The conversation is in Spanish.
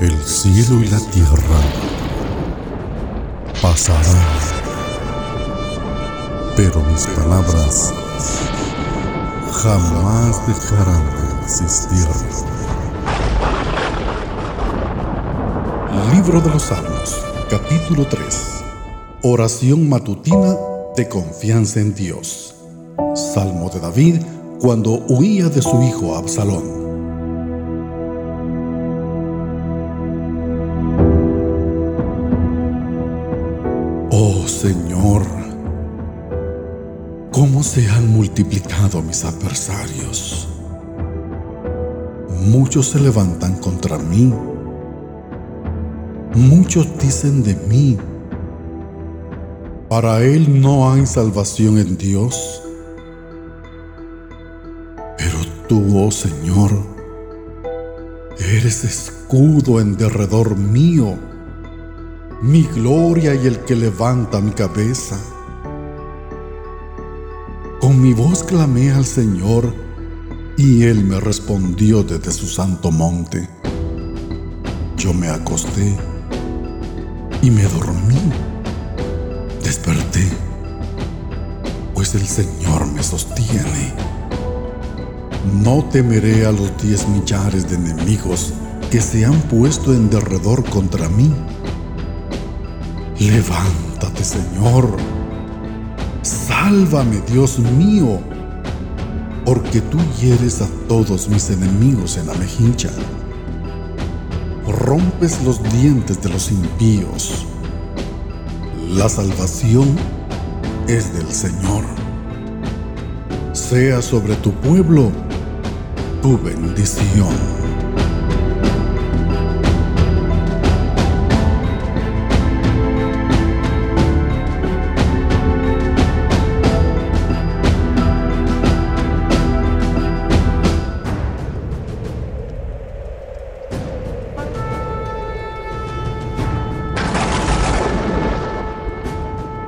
El cielo y la tierra pasarán, pero mis palabras jamás dejarán de existir. Libro de los Salmos, capítulo 3. Oración matutina de confianza en Dios. Salmo de David cuando huía de su hijo Absalón. Oh Señor, cómo se han multiplicado mis adversarios. Muchos se levantan contra mí. Muchos dicen de mí, para él no hay salvación en Dios. Pero tú, oh Señor, eres escudo en derredor mío mi gloria y el que levanta mi cabeza. Con mi voz clamé al Señor y Él me respondió desde su santo monte. Yo me acosté y me dormí. Desperté, pues el Señor me sostiene. No temeré a los diez millares de enemigos que se han puesto en derredor contra mí Levántate, Señor. Sálvame, Dios mío, porque tú hieres a todos mis enemigos en la mejilla. Rompes los dientes de los impíos. La salvación es del Señor. Sea sobre tu pueblo tu bendición.